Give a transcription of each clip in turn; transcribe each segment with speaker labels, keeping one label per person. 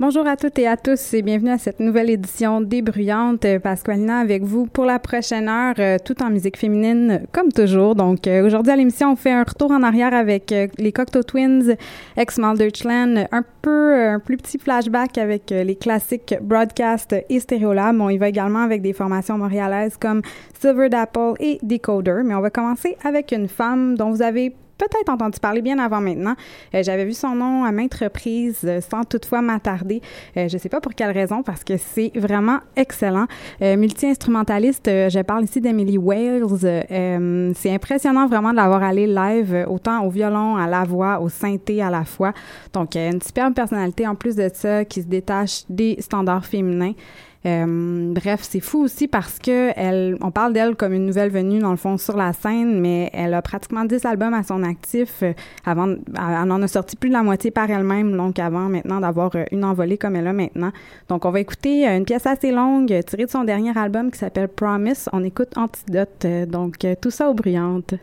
Speaker 1: Bonjour à toutes et à tous et bienvenue à cette nouvelle édition débruyante. Euh, Pasqualina avec vous pour la prochaine heure, euh, tout en musique féminine comme toujours. Donc euh, aujourd'hui à l'émission, on fait un retour en arrière avec euh, les Cocteau Twins, ex Deutschland, un peu un plus petit flashback avec les classiques Broadcast et Stereolab. On y va également avec des formations montréalaises comme Silver Dapple et Decoder. Mais on va commencer avec une femme dont vous avez peut-être entendu parler bien avant maintenant. Euh, J'avais vu son nom à maintes reprises euh, sans toutefois m'attarder. Euh, je ne sais pas pour quelle raison parce que c'est vraiment excellent. Multi-instrumentaliste, je parle ici d'Emily Wales. C'est impressionnant vraiment de l'avoir allé live, autant au violon, à la voix, au synthé à la fois. Donc, une superbe personnalité en plus de ça qui se détache des standards féminins. Euh, bref, c'est fou aussi parce que elle, on parle d'elle comme une nouvelle venue dans le fond sur la scène, mais elle a pratiquement 10 albums à son actif. euh, avant, elle en a sorti plus de la moitié par elle-même, donc avant maintenant d'avoir euh, une envolée comme elle a maintenant. Donc on va écouter euh, une pièce assez longue euh, tirée de son dernier album qui s'appelle Promise. On écoute Antidote, euh, donc euh, tout ça aux bruyantes.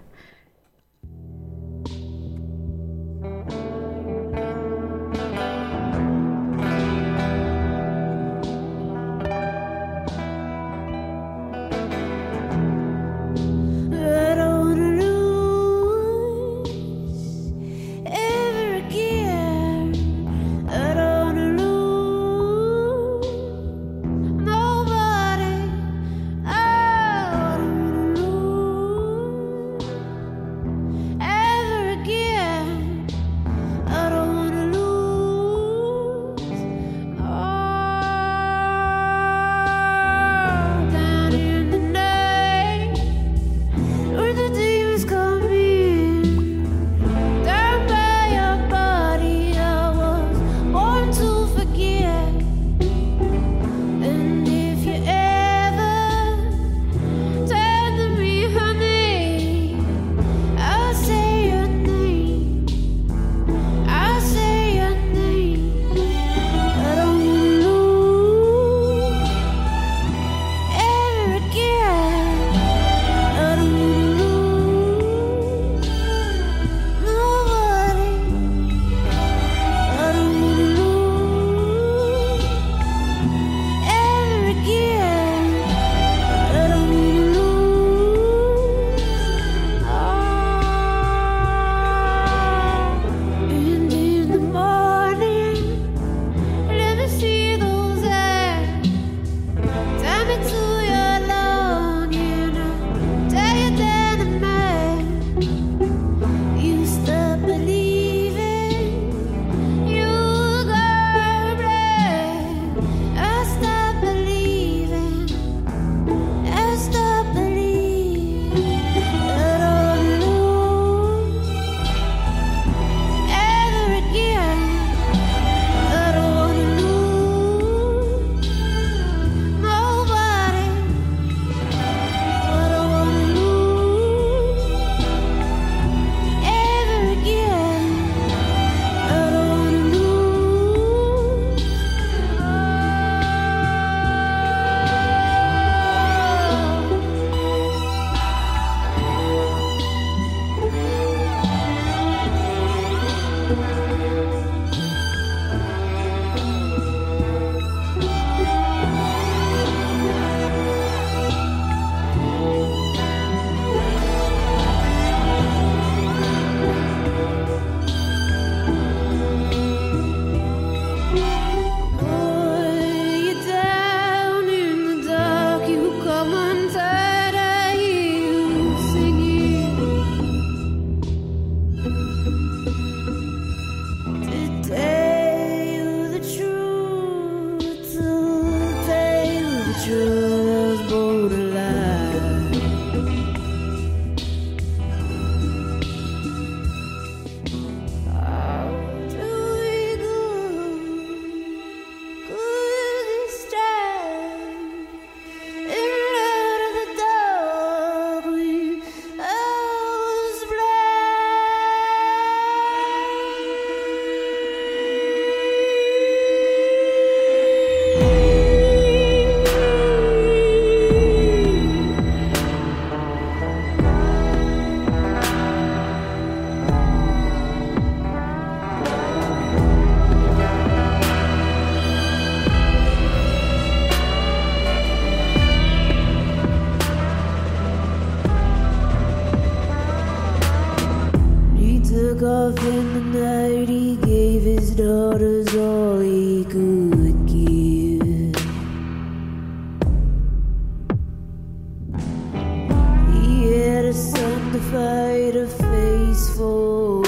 Speaker 2: soul.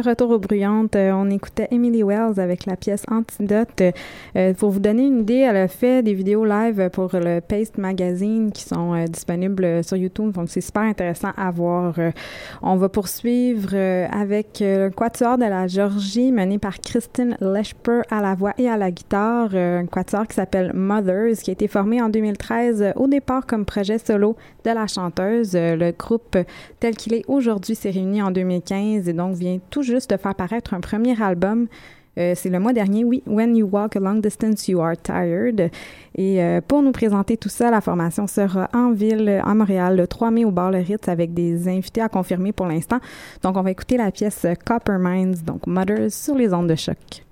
Speaker 2: Retour aux bruyantes, euh, on écoutait Emily Wells avec la pièce Antidote. Euh, pour vous donner une idée, elle a fait des vidéos live pour le Paste Magazine qui sont euh, disponibles sur YouTube, donc c'est super intéressant à voir. On va poursuivre avec le quatuor de la Georgie mené par Christine Leshper à la voix et à la guitare, un quatuor qui s'appelle Mothers, qui a été formé en 2013 euh, au départ comme projet solo de la chanteuse. Le groupe tel qu'il est aujourd'hui s'est réuni en 2015 et donc vient tout juste de faire paraître un premier album. Euh, c'est le mois dernier, oui, When You Walk a Long Distance, You Are Tired. Et euh, pour nous présenter tout ça, la formation sera en ville, à Montréal, le 3 mai au bar Le Ritz avec des invités à confirmer pour l'instant. Donc, on va écouter la pièce Copper Mines, donc Mothers sur les ondes de choc.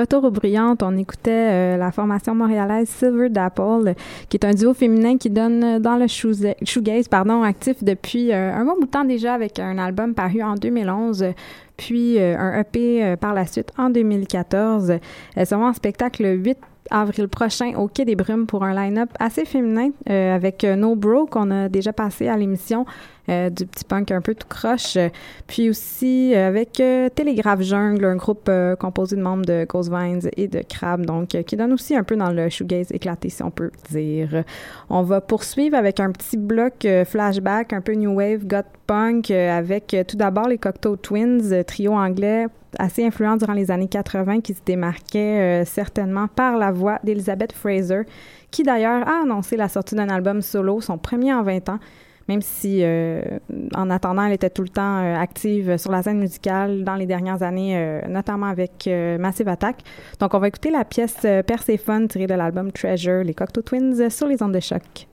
Speaker 1: Retour aux Brillantes, on écoutait euh, la formation montréalaise Silver Dapple, qui est un duo féminin qui donne dans le shoegaze, pardon, actif depuis euh, un bon bout de temps déjà avec un album paru en 2011, puis euh, un EP par la suite en 2014. Elles seront en spectacle le 8 avril prochain au Quai des Brumes pour un line-up assez féminin avec No Bro qu'on a déjà passé à l'émission du petit punk un peu tout croche. Euh, Puis aussi euh, avec euh, Télégraphe Jungle, un groupe euh, composé de membres de Ghost Vines et de Crab, donc euh, qui donne aussi un peu dans le shoegaze éclaté si on peut dire. On va poursuivre avec un petit bloc euh, flashback, un peu new wave, goth punk, euh, avec euh, tout d'abord les Cocteau Twins, euh, trio anglais assez influent durant les années 80 qui se démarquait euh, certainement par la voix d'Elizabeth Fraser, qui d'ailleurs a annoncé la sortie d'un album solo, son premier en 20 ans, même si euh, en attendant, elle était tout le temps euh, active sur la scène musicale dans les dernières années, euh, notamment avec euh, Massive Attack. Donc on va écouter la pièce Perséphone tirée de l'album Treasure, les Cocteau Twins, sur les ondes de choc.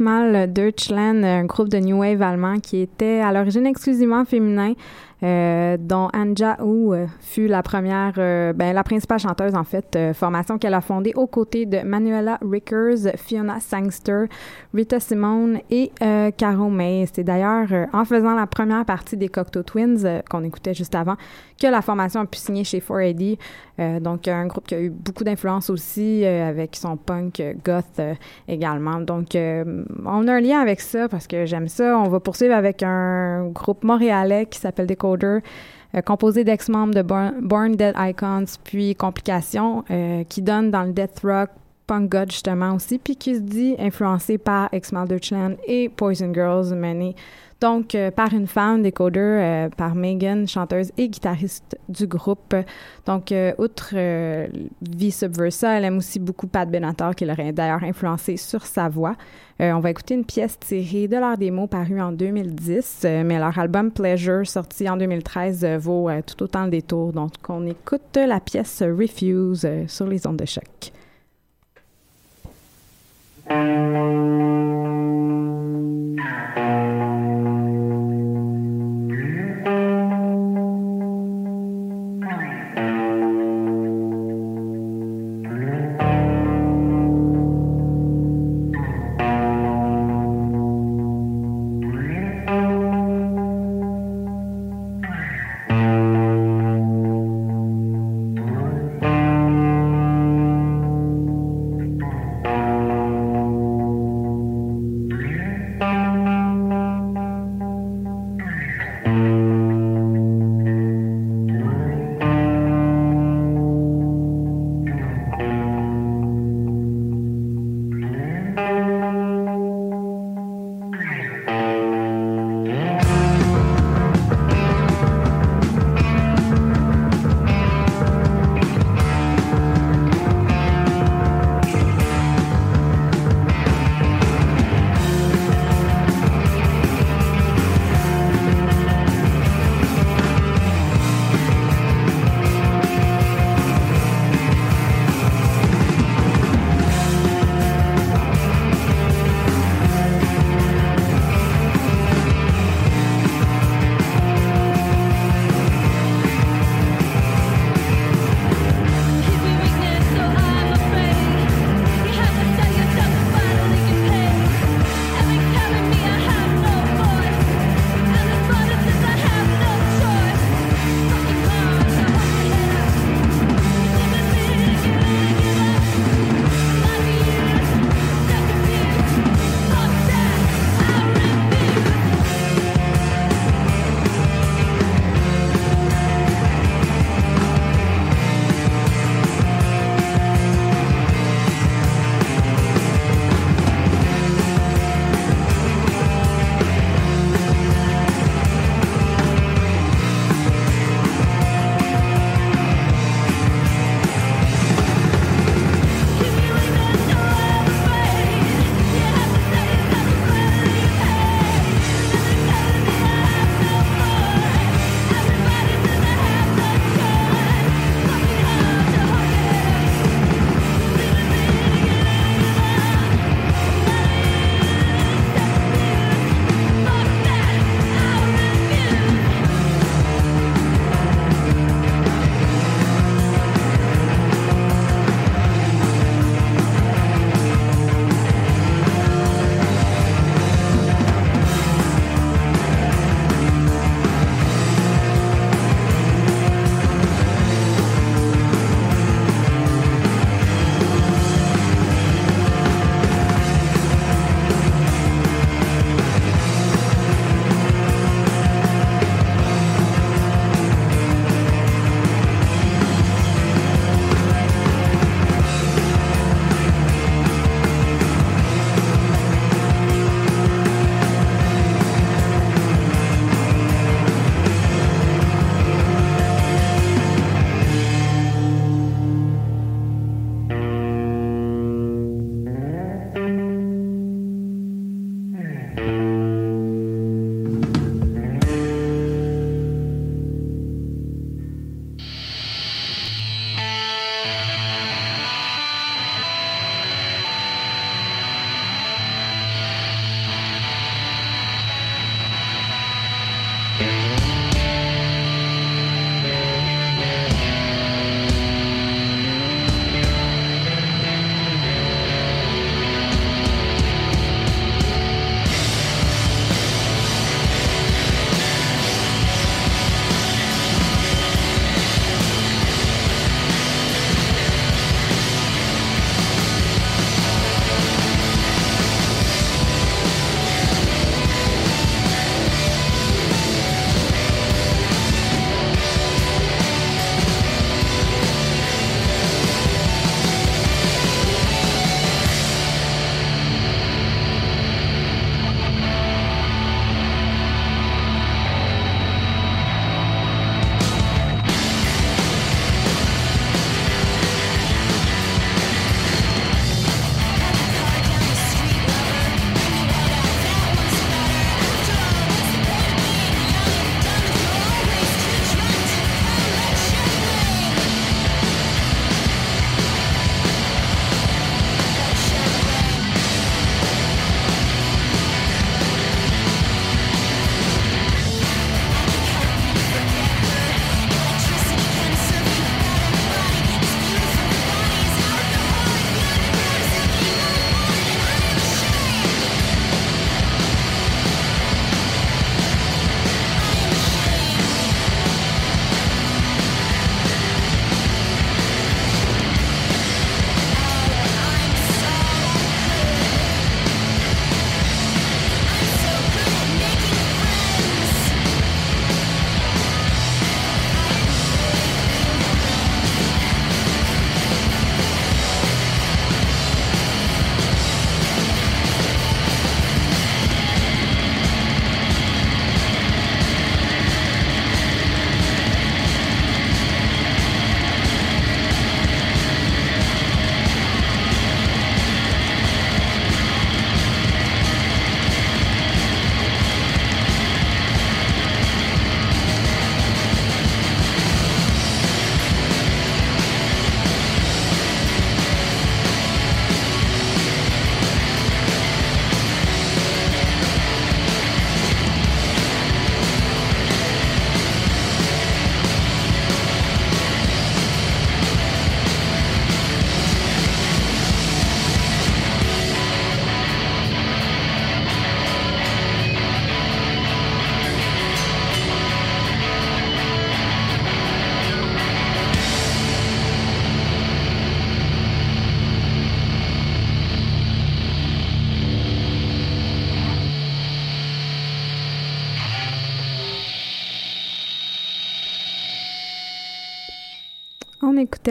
Speaker 1: Deutschland, un groupe de New Wave allemand qui était à l'origine exclusivement féminin, euh, dont Anja Hu euh, fut la première, euh, ben, la principale chanteuse en fait, formation qu'elle a fondée aux côtés de Manuela Rickers, Fiona Sangster, Rita Simone et euh, Caro May. C'est d'ailleurs euh, en faisant la première partie des Cocteau Twins euh, qu'on écoutait juste avant que la formation a pu signer chez 4AD. Euh, donc un groupe qui a eu beaucoup d'influence aussi avec son punk goth également. Donc on a un lien avec ça parce que j'aime ça. On va poursuivre avec un groupe montréalais qui s'appelle Decoder. composé d'ex-membres de Born, Born Dead Icons, puis Complications, qui donne dans le death rock, punk god justement aussi, puis qui se dit influencé par X-Mal Deutschland et Poison Girls, mené donc euh, par une femme Decoder, euh, par Megan, chanteuse et guitariste du groupe. Donc, euh, outre Vie Subversa, elle aime aussi beaucoup Pat Benatar, qui l'aurait d'ailleurs influencé sur sa voix. On va écouter une pièce tirée de leur démo parue en 2010, euh, mais leur album Pleasure, sorti en 2013, euh, vaut tout autant le détour. Donc, on écoute la pièce Refuse sur les ondes de.
Speaker 3: Thank
Speaker 1: you.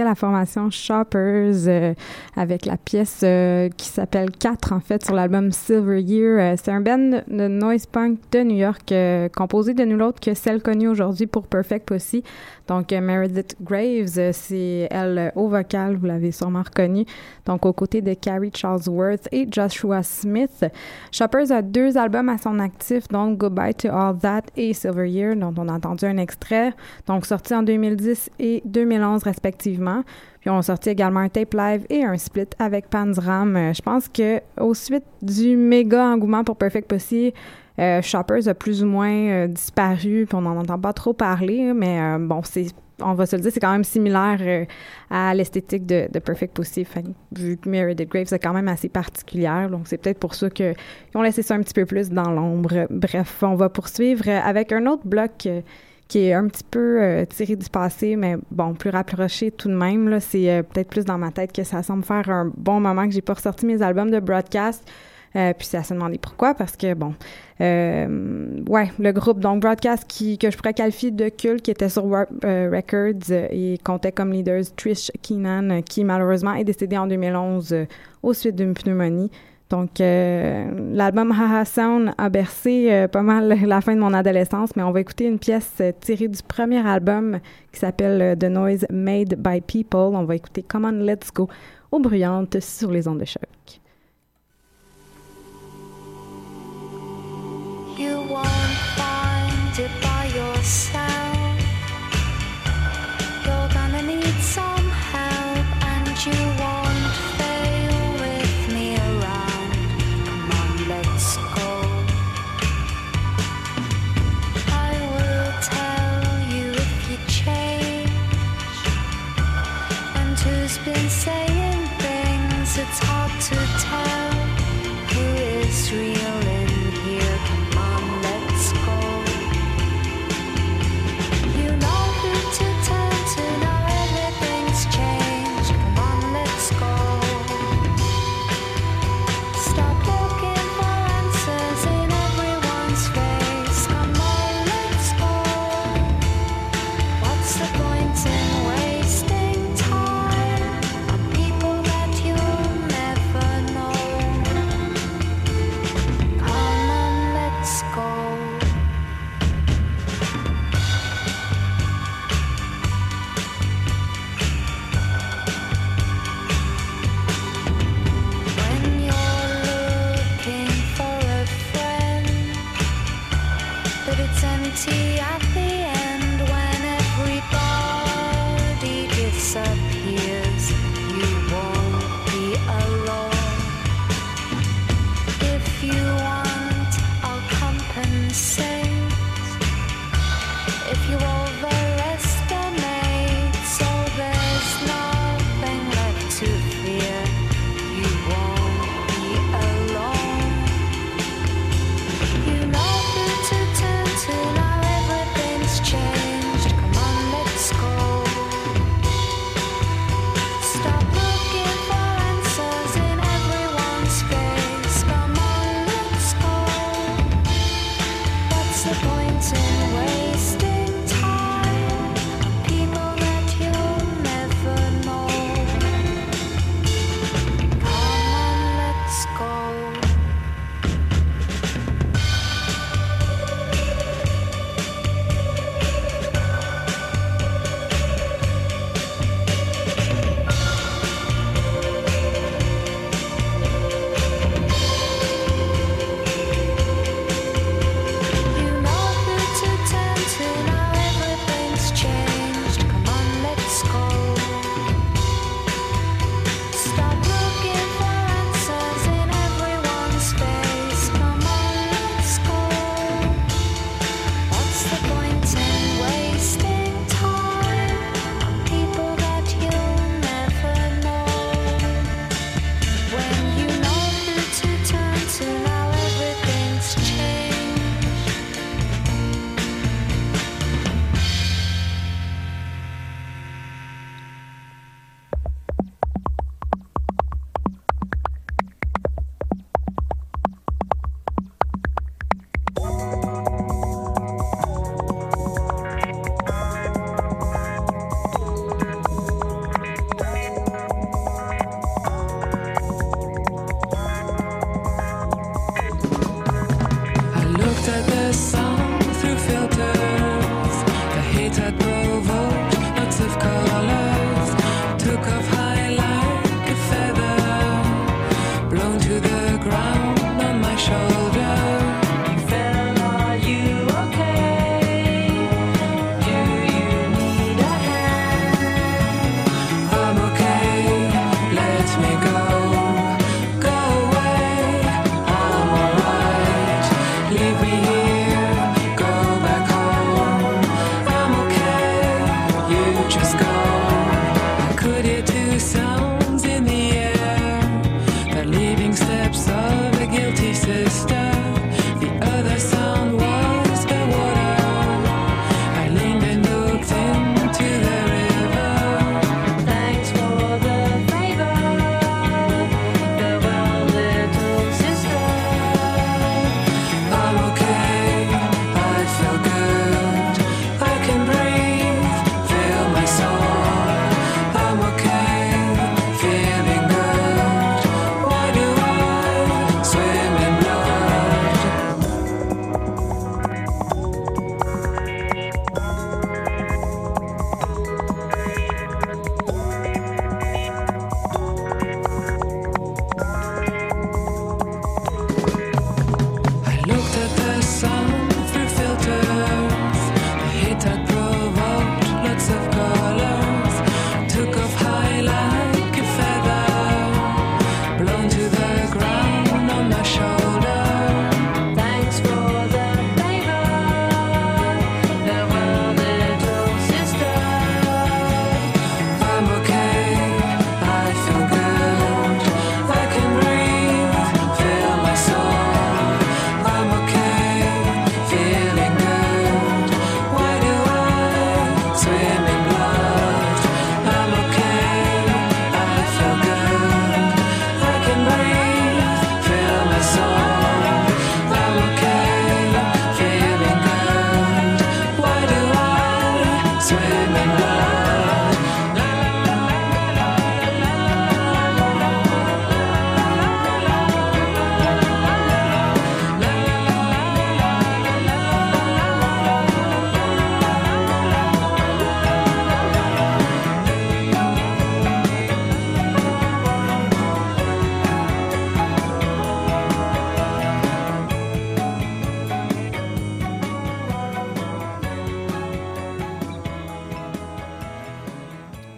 Speaker 1: La formation Shoppers euh, avec la pièce euh, qui s'appelle 4 en fait sur l'album Silver Year. Euh, c'est un band de noise punk de New York euh, composé de nul autre que celle connue aujourd'hui pour Perfect Pussy. Donc euh, Meredith Graves, c'est elle au vocal, vous l'avez sûrement reconnu. Donc aux côtés de Carrie Charlesworth et Joshua Smith. Shoppers a deux albums à son actif, donc Goodbye to All That et Silver Year, dont on a entendu un extrait, donc sorti en 2010 et 2011 respectivement. Puis on a sorti également un tape live et un split avec Panzram. Euh, je pense que au suite du méga engouement pour Perfect Pussy, euh, Shoppers a plus ou moins euh, disparu, puis on n'en entend pas trop parler, mais euh, bon, c'est on va se le dire, c'est quand même similaire à l'esthétique de, Perfect Pussy. Que, vu que Meredith Graves est quand même assez particulière, donc c'est peut-être pour ça qu'ils ont laissé ça un petit peu plus dans l'ombre. Bref, on va poursuivre avec un autre bloc qui est un petit peu euh, tiré du passé, mais bon, plus rapproché tout de même. Là, c'est euh, peut-être plus dans ma tête que ça semble faire un bon moment que j'ai pas ressorti mes albums de broadcast. Euh, puis c'est à se demander pourquoi, parce que bon, euh, ouais, le groupe donc Broadcast qui que je pourrais qualifier de culte, qui était sur Warp euh, Records et comptait comme leaders Trish Keenan, qui malheureusement est décédée en 2011 euh, au suite d'une pneumonie. Donc, euh, l'album Haha Sound a bercé euh, pas mal la fin de mon adolescence, mais on va écouter une pièce euh, tirée du premier album qui s'appelle The Noise Made by People. On va écouter Come On Let's Go aux bruyantes sur les ondes de choc.
Speaker 3: You won't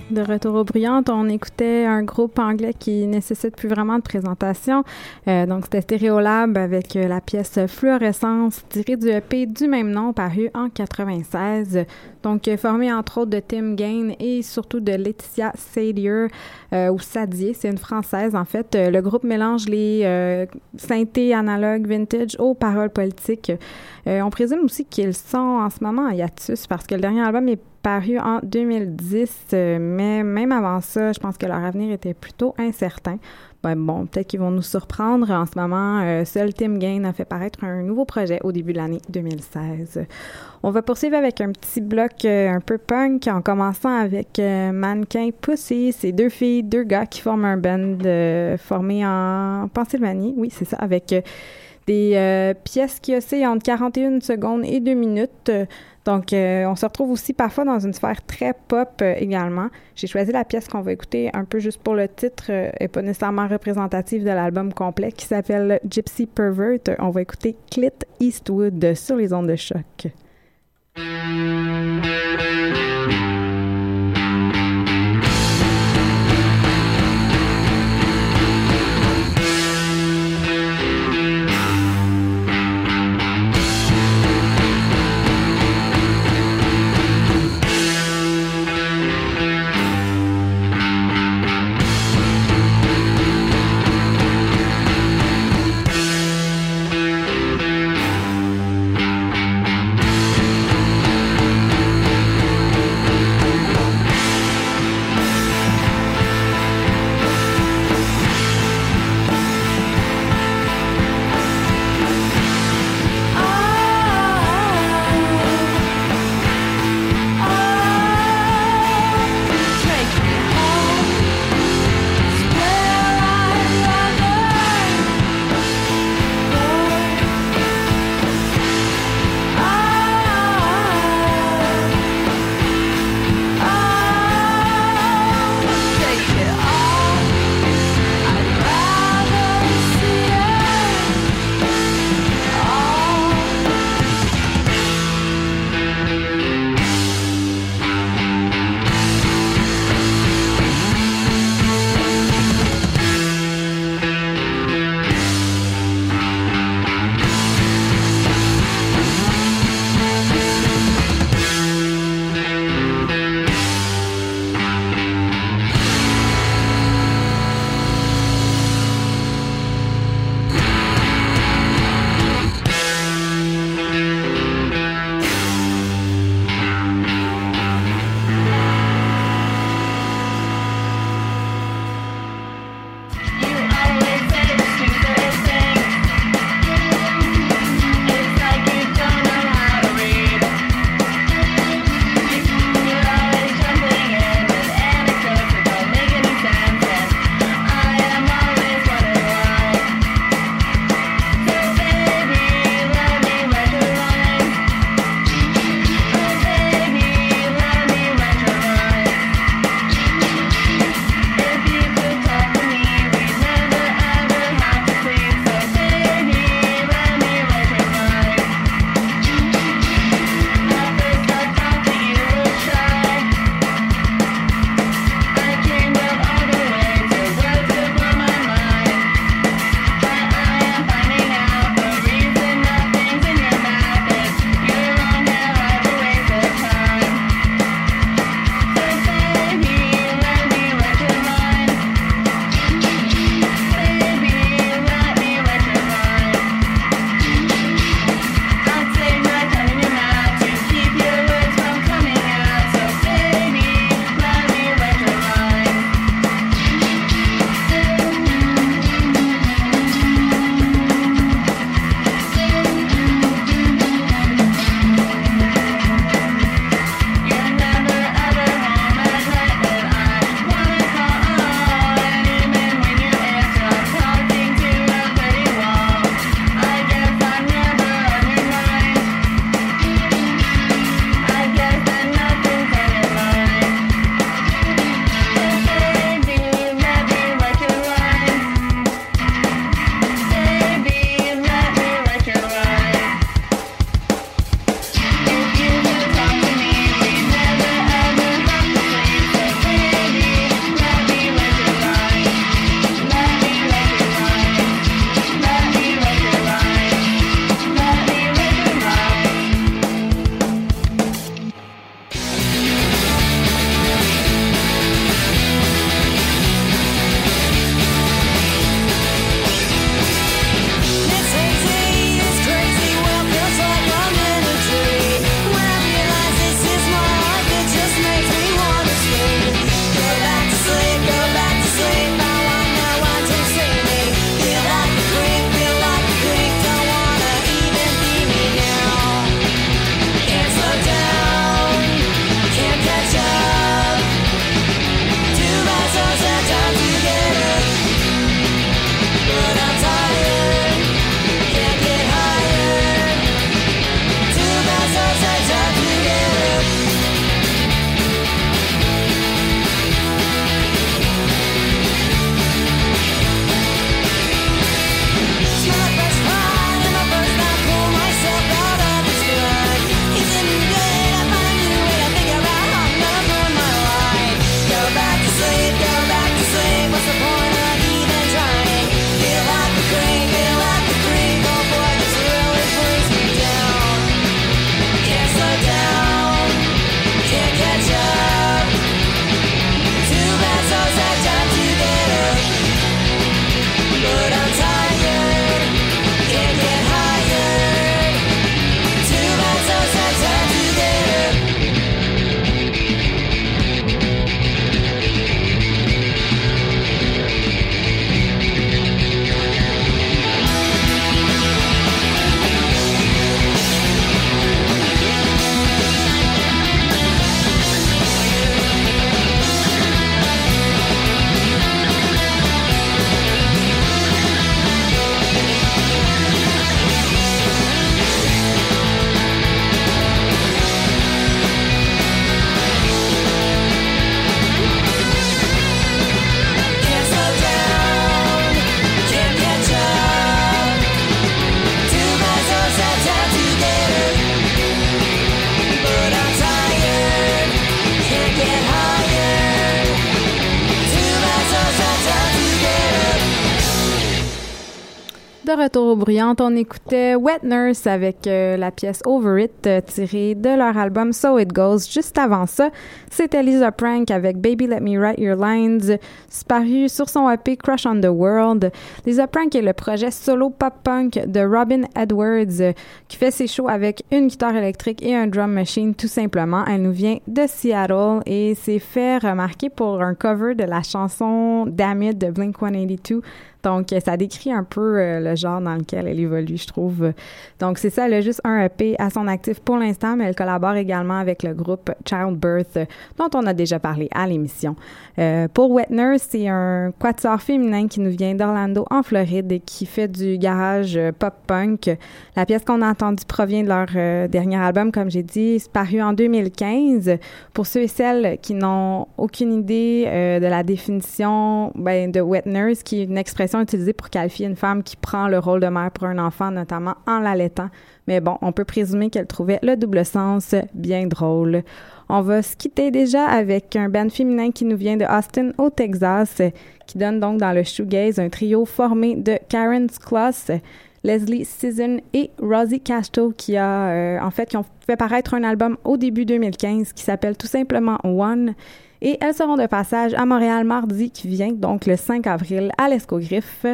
Speaker 1: De retour aux bruyantes, on écoutait un groupe anglais qui nécessite plus vraiment de présentation. Euh, donc, c'était Stereolab avec euh, la pièce Fluorescence tirée du EP du même nom paru en 96. Donc, euh, formé entre autres de Tim Gain et surtout de Laetitia Sadier euh, ou Sadier, c'est une française en fait. Euh, le groupe mélange les euh, synthés analogues vintage aux paroles politiques. Euh, on présume aussi qu'ils sont en ce moment en hiatus parce que le dernier album est paru en 2010, euh, mais même avant ça, je pense que leur avenir était plutôt incertain. Ben bon, peut-être qu'ils vont nous surprendre. En ce moment, euh, seul Tim Gain a fait paraître un nouveau projet au début de l'année 2016. On va poursuivre avec un petit bloc euh, un peu punk en commençant avec euh, Mannequin Pussy. C'est deux filles, deux gars qui forment un band euh, formé en Pennsylvanie. Oui, c'est ça, avec des pièces qui oscillent entre 41 secondes et 2 minutes. Donc, on se retrouve aussi parfois dans une sphère très pop également. J'ai choisi la pièce qu'on va écouter un peu juste pour le titre et pas nécessairement représentative de l'album complet qui s'appelle Gypsy Pervert. On va écouter Clit Eastwood sur les ondes de choc.
Speaker 3: Thank you.
Speaker 1: De retour aux bruyantes, on écoutait Wet Nurse avec euh, la pièce Over It euh, tirée de leur album So It Goes. Juste avant ça, c'était Lisa Prank avec Baby Let Me Write Your Lines, paru sur son EP Crush on the World. Lisa Prank est le projet solo pop-punk de Robin Edwards qui fait ses shows avec une guitare électrique et un drum machine tout simplement. Elle nous vient de Seattle et s'est fait remarquer pour un cover de la chanson Damn It de Blink-182 donc, euh, ça décrit un peu euh, le genre dans lequel elle évolue, je trouve. Donc, c'est ça, elle a juste un EP à son actif pour l'instant, mais elle collabore également avec le groupe Childbirth, dont on a déjà parlé à l'émission. Euh, pour Wet Nurse, c'est un quatuor féminin qui nous vient d'Orlando, en Floride, et qui fait du garage euh, pop-punk. La pièce qu'on a entendue provient de leur dernier album, comme j'ai dit, paru en 2015. Pour ceux et celles qui n'ont aucune idée de la définition ben, de Wet Nurse, qui est une expression utilisée pour qualifier une femme qui prend le rôle de mère pour un enfant, notamment en l'allaitant. Mais bon, on peut présumer qu'elle trouvait le double sens bien drôle. On va se quitter déjà avec un band féminin qui nous vient de Austin au Texas, qui donne donc dans le shoegaze un trio formé de Karen Kloss, Leslie Season et Rosie Casto qui a euh, en fait qui ont fait paraître un album au début 2015 qui s'appelle tout simplement One et elles seront de passage à Montréal mardi qui vient donc le 5 avril à l'Escogriffe.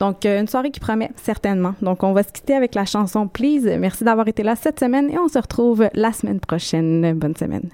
Speaker 1: Donc euh, une soirée qui promet certainement. Donc on va se quitter avec la chanson Please. Merci d'avoir été là cette semaine et on se retrouve la semaine prochaine. Bonne semaine.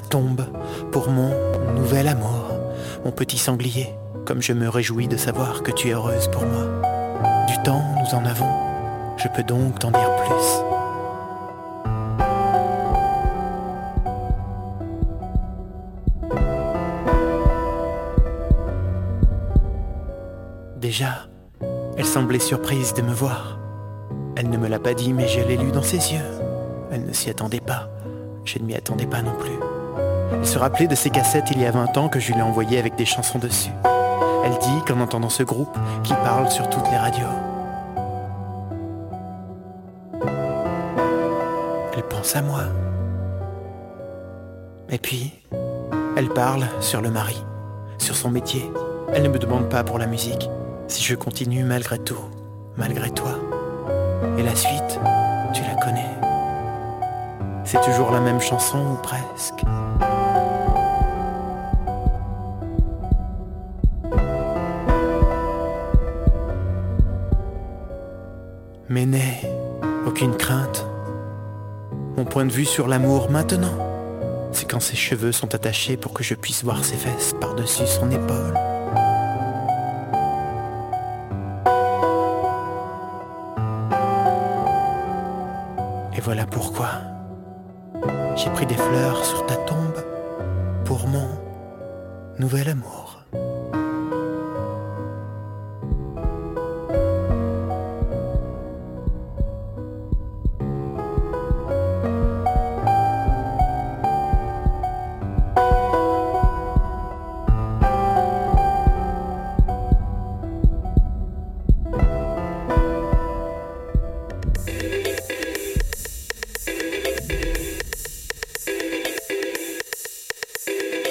Speaker 4: Tombe pour mon nouvel amour, mon petit sanglier, comme je me réjouis de savoir que tu es heureuse pour moi. Du temps, nous en avons, je peux donc t'en dire plus. Déjà, elle semblait surprise de me voir. Elle ne me l'a pas dit, mais je l'ai lu dans ses yeux. Elle ne s'y attendait pas. Je ne m'y attendais pas non plus. Elle se rappelait de ses cassettes il y a 20 ans que je lui ai envoyées avec des chansons dessus. Elle dit qu'en entendant ce groupe qui parle sur toutes les radios, elle pense à moi. Et puis, elle parle sur le mari, sur son métier. Elle ne me demande pas pour la musique, si je continue malgré tout, malgré toi. Et la suite, tu la connais. C'est toujours la même chanson ou presque. Mais n'aie aucune crainte. Mon point de vue sur l'amour maintenant, c'est quand ses cheveux sont attachés pour que je puisse voir ses fesses par-dessus son épaule. Et voilà pourquoi j'ai pris des fleurs sur ta tombe pour mon nouvel amour.